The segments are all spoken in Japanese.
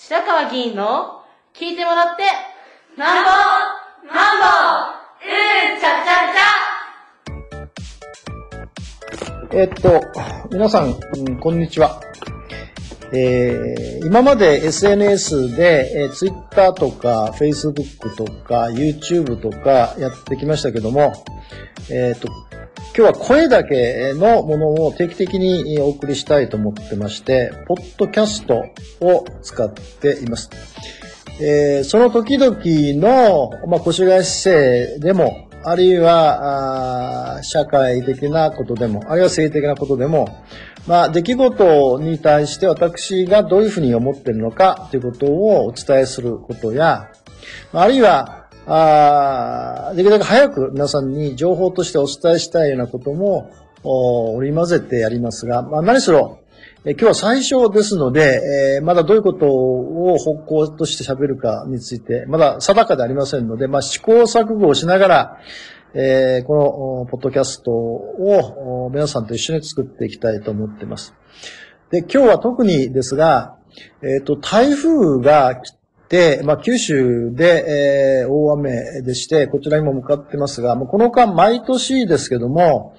白川議員の聞いてもらってなんぼなんぼうんちゃちゃちゃえっと、皆さん、うんこんにちは。えー今まで SNS で、えー、Twitter とか Facebook とか YouTube とかやってきましたけども、えっと、今日は声だけのものを定期的にお送りしたいと思ってまして、ポッドキャストを使っています。えーその時々の、まあ、越谷市政でも、あるいは、社会的なことでも、あるいは政治的なことでも、まあ、出来事に対して私がどういうふうに思っているのかということをお伝えすることや、あるいは、あーできるだけ早く皆さんに情報としてお伝えしたいようなこともお織り交ぜてやりますが、まあ、何しろ、え今日は最初ですので、えーまだどういうことを方向として喋るかについて、まだ定かでありませんので、まあ、試行錯誤をしながら、えーこの、ポッドキャストを皆さんと一緒に作っていきたいと思っています。で、今日は特にですが、えっ、と、台風が来て、まあ、九州で、えー大雨でして、こちらにも向かってますが、もうこの間毎年ですけども、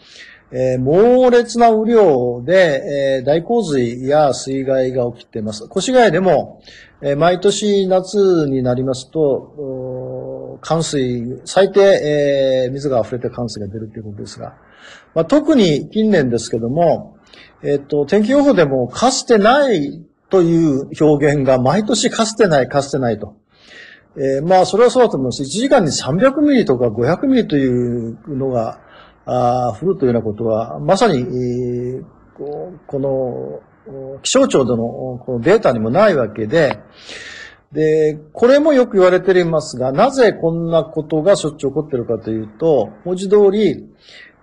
えー猛烈な雨量で、えー大洪水や水害が起きています。越谷でも、えー毎年夏になりますと、冠水、最低、えー水が溢れて冠水が出るということですが、まあ、特に近年ですけども、えっ、と、天気予報でもかつてないという表現が毎年かつてない、かつてないと。えーまあ、それはそうだと思います。1時間に300ミリとか500ミリというのが、あー降るというようなことは、まさに、えーこの、気象庁でのこのデータにもないわけで、で、これもよく言われていますが、なぜこんなことがしょっちゅう起こっているかというと、文字通り、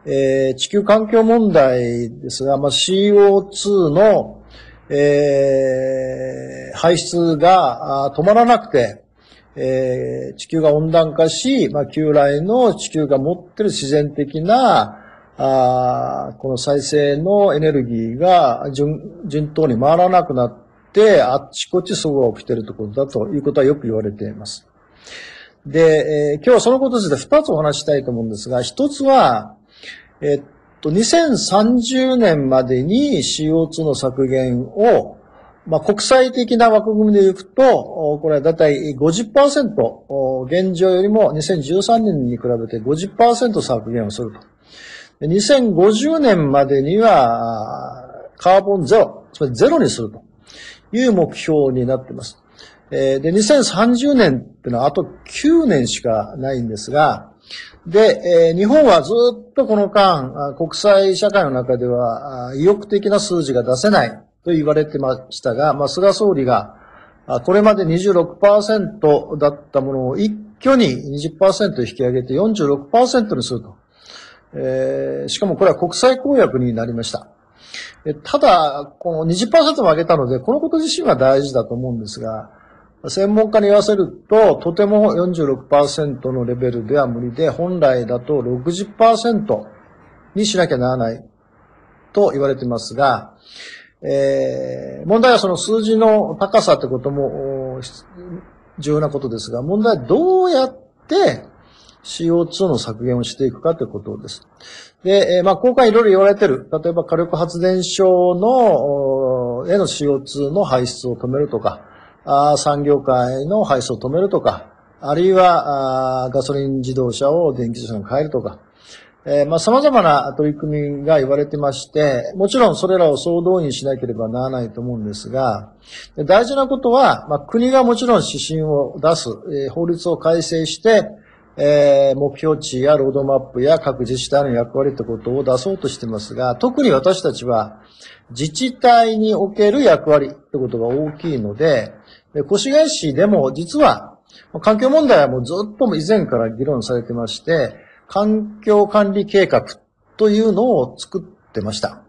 えー地球環境問題ですが、まあ、CO2 の、えー排出が止まらなくて、えー地球が温暖化し、まあ、旧来の地球が持っている自然的な、あこの再生のエネルギーが順順当に回らなくなって、あっちこっちそこが起きているということだということはよく言われています。で、えー今日はそのことについて二つお話したいと思うんですが、一つは、えっ、2030年までに CO2 の削減を、まあ、国際的な枠組みでいくと、これはだいたい50%、現状よりも2013年に比べて50%削減をすると。2050年までには、カーボンゼロ、つまりゼロにするという目標になっています。で、2030年っていうのはあと9年しかないんですが、で、えー日本はずっとこの間、国際社会の中では、意欲的な数字が出せないと言われてましたが、まあ、菅総理が、これまで26%だったものを一挙に20%引き上げて46%にすると。えーしかもこれは国際公約になりました。ただ、この20%も上げたので、このこと自身は大事だと思うんですが、専門家に言わせると、とても46%のレベルでは無理で、本来だと60%にしなきゃならないと言われていますが、えー問題はその数字の高さってことも重要なことですが、問題はどうやって CO2 の削減をしていくかということです。で、えーまあ、今回いろいろ言われてる、例えば火力発電所の、への CO2 の排出を止めるとか、あ産業界の排出を止めるとか、あるいは、あガソリン自動車を電気自動車に変えるとか、えーまあ、様々な取り組みが言われてまして、もちろんそれらを総動員しなければならないと思うんですが、大事なことは、まあ、国がもちろん指針を出す、えー法律を改正して、えー目標値やロードマップや各自治体の役割ということを出そうとしてますが、特に私たちは自治体における役割ということが大きいの、で越谷市でも実は環境問題はもうずっと以前から議論されてまして、環境管理計画というのを作ってました。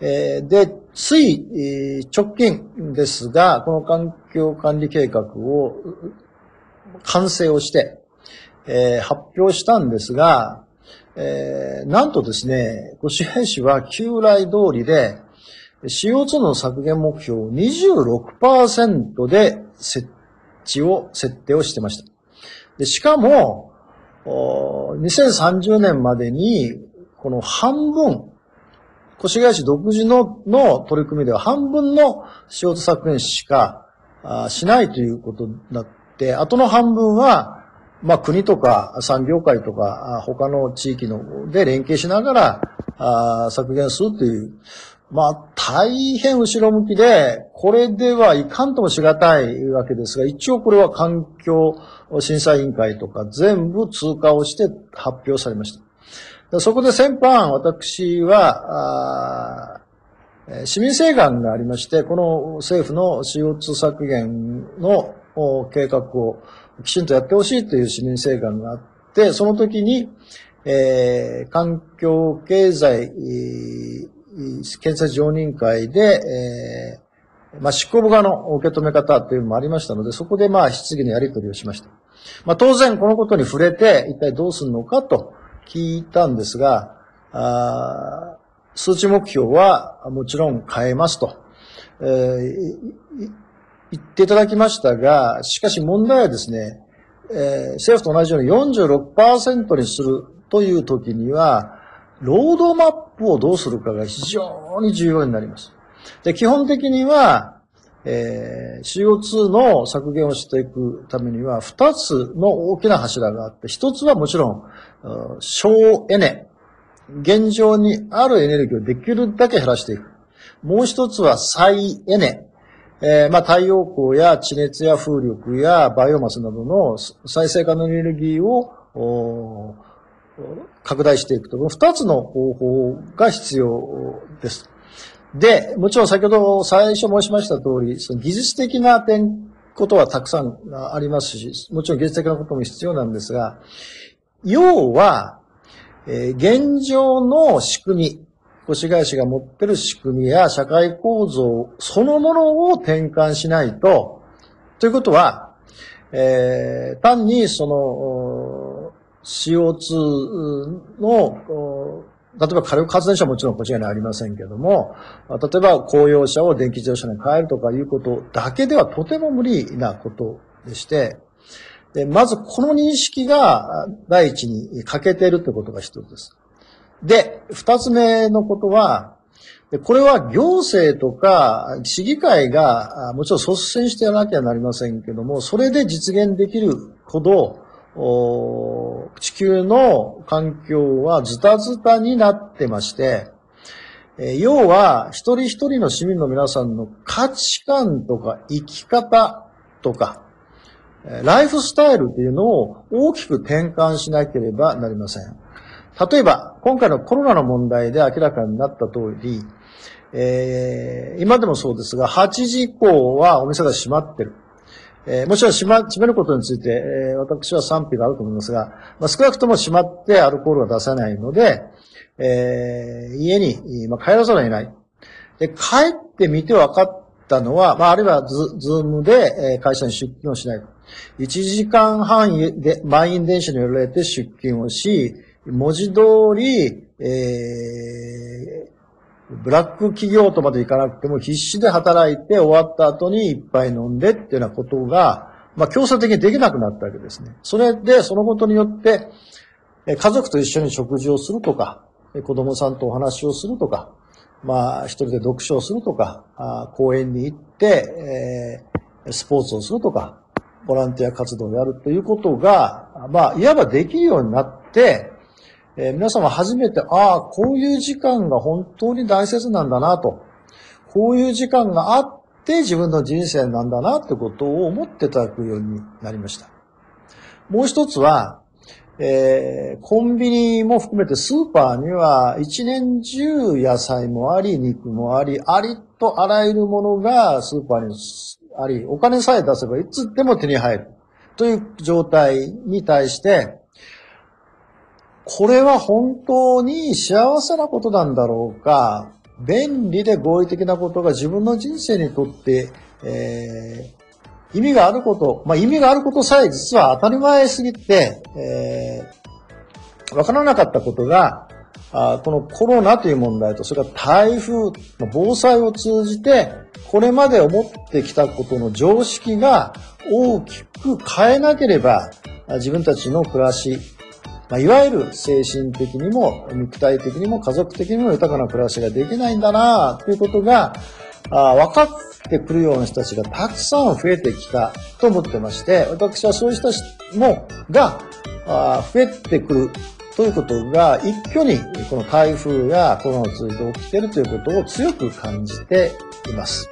えで、つい、直近ですが、この環境管理計画を完成をして、え発表したんですが、えなんとですね、越谷市は旧来通りで、CO2 の削減目標を26%で設置を、設定をしてました。で、しかも、2030年までに、この半分、越谷市独自のの取り組みでは半分の CO2 削減しかあしないということになって、あとの半分は、まあ国とか産業界とか他の地域ので連携しながらあ削減するという、まあ大変後ろ向きで、これではいかんともしがたいわけですが、一応これは環境審査委員会とか全部通過をして発表されました。そこで先般、私は、市民請願がありまして、この政府の CO2 削減の計画をきちんとやってほしいという市民請願があって、その時に、えー環境経済、検査常任会で、えーまあ、執行部側の受け止め方というのもありましたので、そこでまあ質疑のやり取りをしました。まあ、当然このことに触れて、一体どうするのかと聞いたんですが、あ数値目標はもちろん変えますと、えー言っていただきましたが、しかし問題はですね、えー政府と同じように46%にするという時には、ロードマップをどうするかが非常に重要になります。で、基本的には、えー CO2 の削減をしていくためには、二つの大きな柱があって、一つはもちろん、省エネ。現状にあるエネルギーをできるだけ減らしていく。もう一つは再エネ。えーまあ、太陽光や地熱や風力やバイオマスなどの再生可能エネルギーを拡大していくと。この二つの方法が必要です。で、もちろん先ほど最初申しました通り、その技術的な点、ことはたくさんありますし、もちろん技術的なことも必要なんですが、要は、えー現状の仕組み、越谷市が持ってる仕組みや社会構造そのものを転換しないと、ということは、えー単にその、CO2 の、例えば火力発電所はもちろんこちらにありませんけども、例えば公用車を電気自動車に変えるとかいうことだけではとても無理なことでして、でまずこの認識が第一に欠けているということが一つです。で、二つ目のことは、これは行政とか市議会がもちろん率先してやらなきゃなりませんけども、それで実現できるほど、地球の環境はズタズタになってまして、要は一人一人の市民の皆さんの価値観とか生き方とか、ライフスタイルというのを大きく転換しなければなりません。例えば、今回のコロナの問題で明らかになった通り、えー今でもそうですが、8時以降はお店が閉まってる。えーもちろん閉ま、閉めることについて、えー私は賛否があると思いますが、まあ、少なくとも閉まってアルコールは出さないので、えー家に、まあ、帰らざるを得ない。で、帰ってみて分かったのは、まあ、あるいはズズームで、え会社に出勤をしない。1時間半で満員電車に揺られて出勤をし、文字通り、えーブラック企業とまでいかなくても必死で働いて終わった後にいっぱい飲んでっていうようなことが、まあ強制的にできなくなったわけですね。それで、そのことによって、家族と一緒に食事をするとか、子供さんとお話をするとか、まあ一人で読書をするとか、公園に行って、えースポーツをするとか、ボランティア活動をやるということが、まあいわばできるようになって、えー皆様初めて、ああ、こういう時間が本当に大切なんだなと。こういう時間があって自分の人生なんだなってことを思っていただくようになりました。もう一つは、えーコンビニも含めてスーパーには一年中野菜もあり、肉もあり、ありとあらゆるものがスーパーにあり、お金さえ出せばいつでも手に入るという状態に対して、これは本当に幸せなことなんだろうか、便利で合理的なことが自分の人生にとって、えー意味があること、まあ、意味があることさえ実は当たり前すぎて、えーわからなかったことが、あこのコロナという問題と、それから台風の、防災を通じて、これまで思ってきたことの常識が大きく変えなければ、自分たちの暮らし、まあ、いわゆる精神的にも肉体的にも家族的にも豊かな暮らしができないんだなということがあ分かってくるような人たちがたくさん増えてきたと思ってまして、私はそういう人たちもがあ増えてくるということが一挙にこの台風やコロナを通じて起きているということを強く感じています。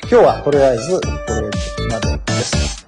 今日はとりあえずこれまでです。